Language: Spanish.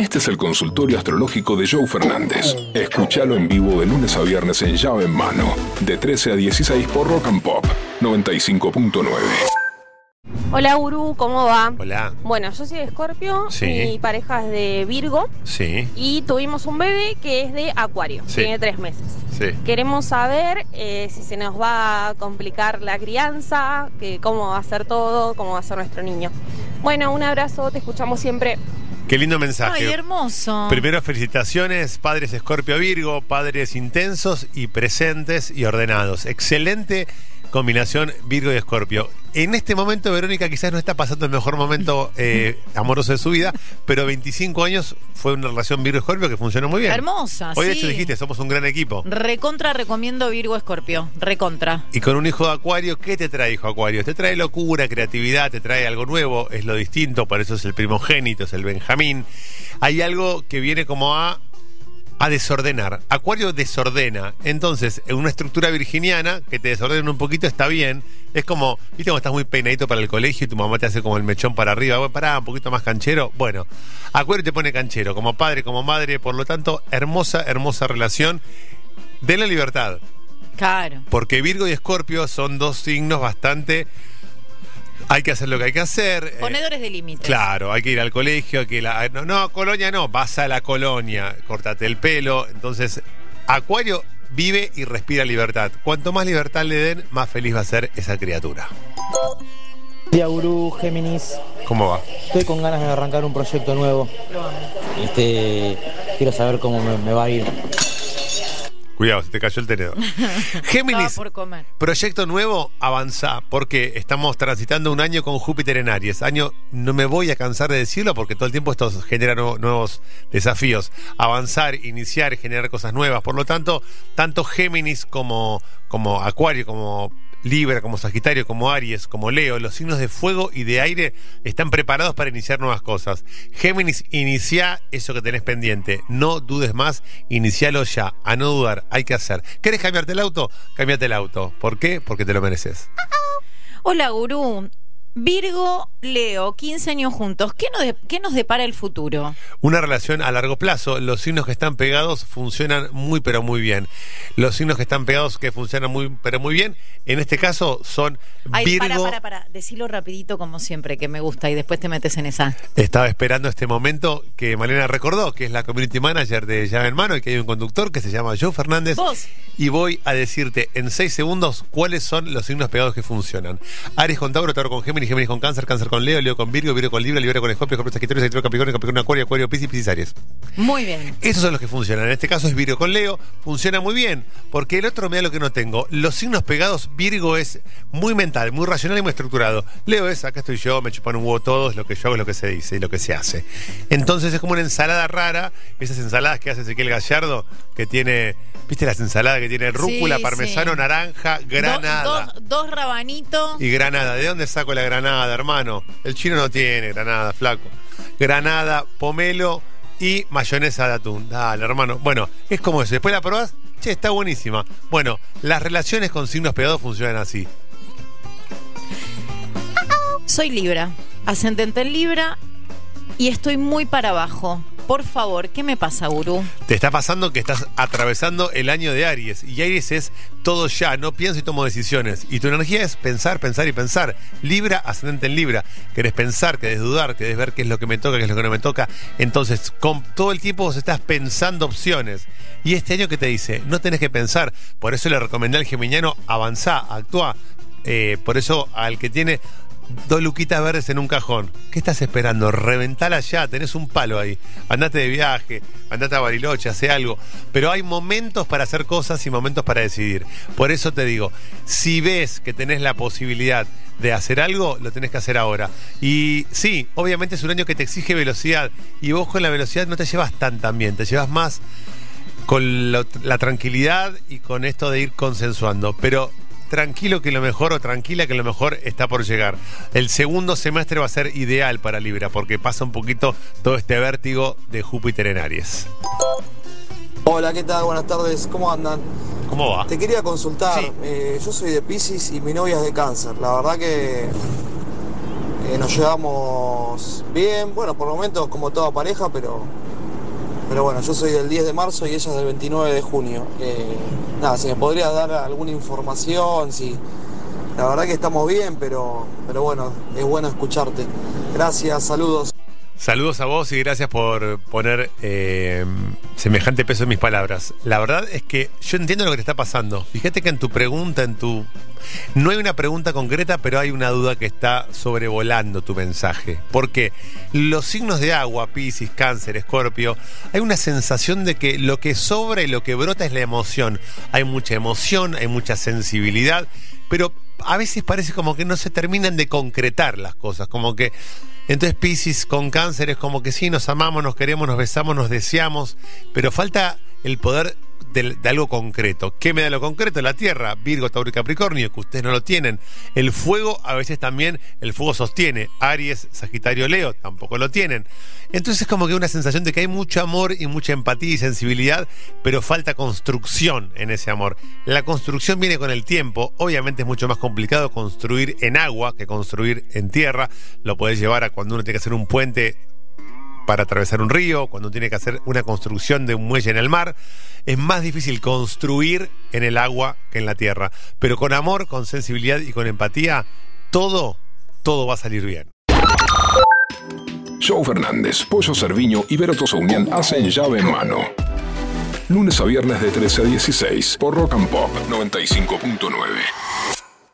Este es el consultorio astrológico de Joe Fernández. Escúchalo en vivo de lunes a viernes en llave en mano, de 13 a 16 por Rock and Pop 95.9. Hola Uru, ¿cómo va? Hola. Bueno, yo soy de Escorpio, Sí. mi pareja es de Virgo Sí, y tuvimos un bebé que es de Acuario, Sí. tiene tres meses. sí. Queremos saber eh, si se nos va a complicar la crianza, que cómo va a ser todo, cómo va a ser nuestro niño. Bueno, un abrazo, te escuchamos siempre. Qué lindo mensaje. Ay, hermoso. Primero, felicitaciones, padres Escorpio Virgo, padres intensos y presentes y ordenados. Excelente combinación Virgo y Escorpio. En este momento, Verónica quizás no está pasando el mejor momento eh, amoroso de su vida, pero 25 años fue una relación Virgo-Escorpio que funcionó muy bien. Hermosa, Hoy, de sí. hecho, dijiste, somos un gran equipo. Recontra recomiendo Virgo Escorpio. Recontra. Y con un hijo de Acuario, ¿qué te trae hijo Acuario? Te trae locura, creatividad, te trae algo nuevo, es lo distinto, por eso es el primogénito, es el Benjamín. Hay algo que viene como a, a desordenar. Acuario desordena. Entonces, en una estructura virginiana, que te desordenen un poquito está bien. Es como, viste, cuando estás muy peinadito para el colegio y tu mamá te hace como el mechón para arriba, bueno, pará, un poquito más canchero. Bueno, Acuario te pone canchero, como padre, como madre, por lo tanto, hermosa, hermosa relación de la libertad. Claro. Porque Virgo y Escorpio son dos signos bastante. Hay que hacer lo que hay que hacer. eh, Ponedores de límites. Claro, hay que ir al colegio, hay que ir a- no, no, colonia no, vas a la colonia, cortate el pelo. Entonces, Acuario vive y respira libertad. Cuanto más libertad le den, más feliz va a ser esa criatura. Día Gurú, Géminis, ¿Cómo va? estoy con ganas de arrancar un proyecto nuevo. Este, quiero saber cómo me, me va a ir. Cuidado, se te cayó el tenedor. Géminis, Estaba por comer. Proyecto nuevo, avanza, porque estamos transitando un año con Júpiter en Aries. Año, no me voy a cansar de decirlo porque todo el tiempo esto genera nuevo- nuevos desafíos. Avanzar, iniciar, generar cosas nuevas. Por lo tanto, tanto Géminis como, como Acuario, como Libra, como Sagitario, como Aries, como Leo, los signos de fuego y de aire están preparados para iniciar nuevas cosas. Géminis, inicia eso que tenés pendiente. No dudes más, inicialo ya. A no dudar, hay que hacer. ¿Querés cambiarte el auto? Cámbiate el auto. ¿Por qué? Porque te lo mereces. Hola, Gurú. Virgo, Leo, 15 años juntos. ¿Qué nos, de- qué nos depara el futuro? Una relación a largo plazo, los signos que están pegados funcionan muy pero muy bien. Los signos que están pegados que funcionan muy pero muy bien, en este caso son Ay, Virgo. para, para, para. Decilo rapidito como siempre, que me gusta, y después te metes en esa. Estaba esperando este momento que Malena recordó, que es la community manager de Llave en Mano y que hay un conductor que se llama Joe Fernández. Vos. Y voy a decirte en seis segundos cuáles son los signos pegados que funcionan. Aries con Tauro, Tauro con Géminis, Géminis con Cáncer, Cáncer con Leo, Leo con Virgo, Virgo con Libra, Libra con Escorpio, Escorpio Sagitario, Sagitario Capricornio, Capricornio Acuario, Acuario Piscis, Piscis Aries. Muy bien. Esos son los que funcionan. En este caso es Virgo con Leo. Funciona muy bien. Porque el otro me da lo que no tengo. Los signos pegados, Virgo es muy mental, muy racional y muy estructurado. Leo es, acá estoy yo, me chupan un huevo todos, lo que yo hago es lo que se dice y lo que se hace. Entonces es como una ensalada rara. Esas ensaladas que hace Ezequiel Gallardo, que tiene, ¿viste las ensaladas que tiene rúcula, Sí, parmesano, sí. naranja, granada? Do- dos, dos rabanitos. Y granada, ¿de dónde saco la granada, hermano? El chino no tiene granada, flaco. Granada, pomelo y mayonesa de atún. Dale, hermano. Bueno, es como eso. Después la probás, che, está buenísima. Bueno, las relaciones con signos pegados funcionan así. Soy Libra, ascendente en Libra y estoy muy para abajo. Por favor, ¿qué me pasa, Gurú? Te está pasando que estás atravesando el año de Aries. Y Aries es todo ya, no pienso y tomo decisiones. Y tu energía es pensar, pensar y pensar. Libra, ascendente en Libra. Querés pensar, querés dudar, querés ver qué es lo que me toca, qué es lo que no me toca. Entonces, con todo el tiempo vos estás pensando opciones. Y este año que te dice, no tenés que pensar. Por eso le recomendé al geminiano, avanzá, actúa. Eh, por eso al que tiene dos luquitas verdes en un cajón. ¿Qué estás esperando? Reventala ya, tenés un palo ahí. Andate de viaje, andate a Bariloche, hace algo. Pero hay momentos para hacer cosas y momentos para decidir. Por eso te digo, si ves que tenés la posibilidad de hacer algo, lo tenés que hacer ahora. Y sí, obviamente es un año que te exige velocidad. Y vos con la velocidad no te llevas tan bien, te llevas más con la tranquilidad y con esto de ir consensuando. Pero tranquilo que lo mejor o tranquila que lo mejor está por llegar. El segundo semestre va a ser ideal para Libra porque pasa un poquito todo este vértigo de Júpiter en Aries. Hola, ¿qué tal? Buenas tardes, ¿cómo andan? ¿Cómo va? Te quería consultar, Sí. eh, yo soy de Pisces y mi novia es de cáncer. La verdad que eh, nos llevamos bien, bueno, por momentos como toda pareja, pero pero bueno, yo soy del 10 de marzo y ella es del 29 de junio. Eh, nada, si me podrías dar alguna información, si la verdad que estamos bien, pero, pero bueno, es bueno escucharte. Gracias, saludos. Saludos a vos y gracias por poner eh, semejante peso en mis palabras. La verdad es que yo entiendo lo que te está pasando. Fíjate que en tu pregunta, en tu... No hay una pregunta concreta, pero hay una duda que está sobrevolando tu mensaje. Porque los signos de agua, Piscis, Cáncer, Escorpio, hay una sensación de que lo que sobra y lo que brota es la emoción. Hay mucha emoción, hay mucha sensibilidad, pero a veces parece como que no se terminan de concretar las cosas, como que entonces Pisces con cáncer es como que sí, nos amamos, nos queremos, nos besamos, nos deseamos, pero falta el poder de, algo concreto. ¿Qué me da lo concreto? La Tierra, Virgo, Tauro y Capricornio, que ustedes no lo tienen. El fuego, a veces también el fuego sostiene. Aries, Sagitario, Leo, tampoco lo tienen. Entonces es como que una sensación de que hay mucho amor y mucha empatía y sensibilidad, pero falta construcción en ese amor. La construcción viene con el tiempo. Obviamente es mucho más complicado construir en agua que construir en tierra. Lo puedes llevar a cuando uno tiene que hacer un puente para atravesar un río, cuando tiene que hacer una construcción de un muelle en el mar. Es más difícil construir en el agua que en la tierra. Pero con amor, con sensibilidad y con empatía, todo, todo va a salir bien. Joe Fernández, Pollo Cerviño y Vero Unión hacen llave en mano. Lunes a viernes de 13 a 16 por Rock and Pop 95.9.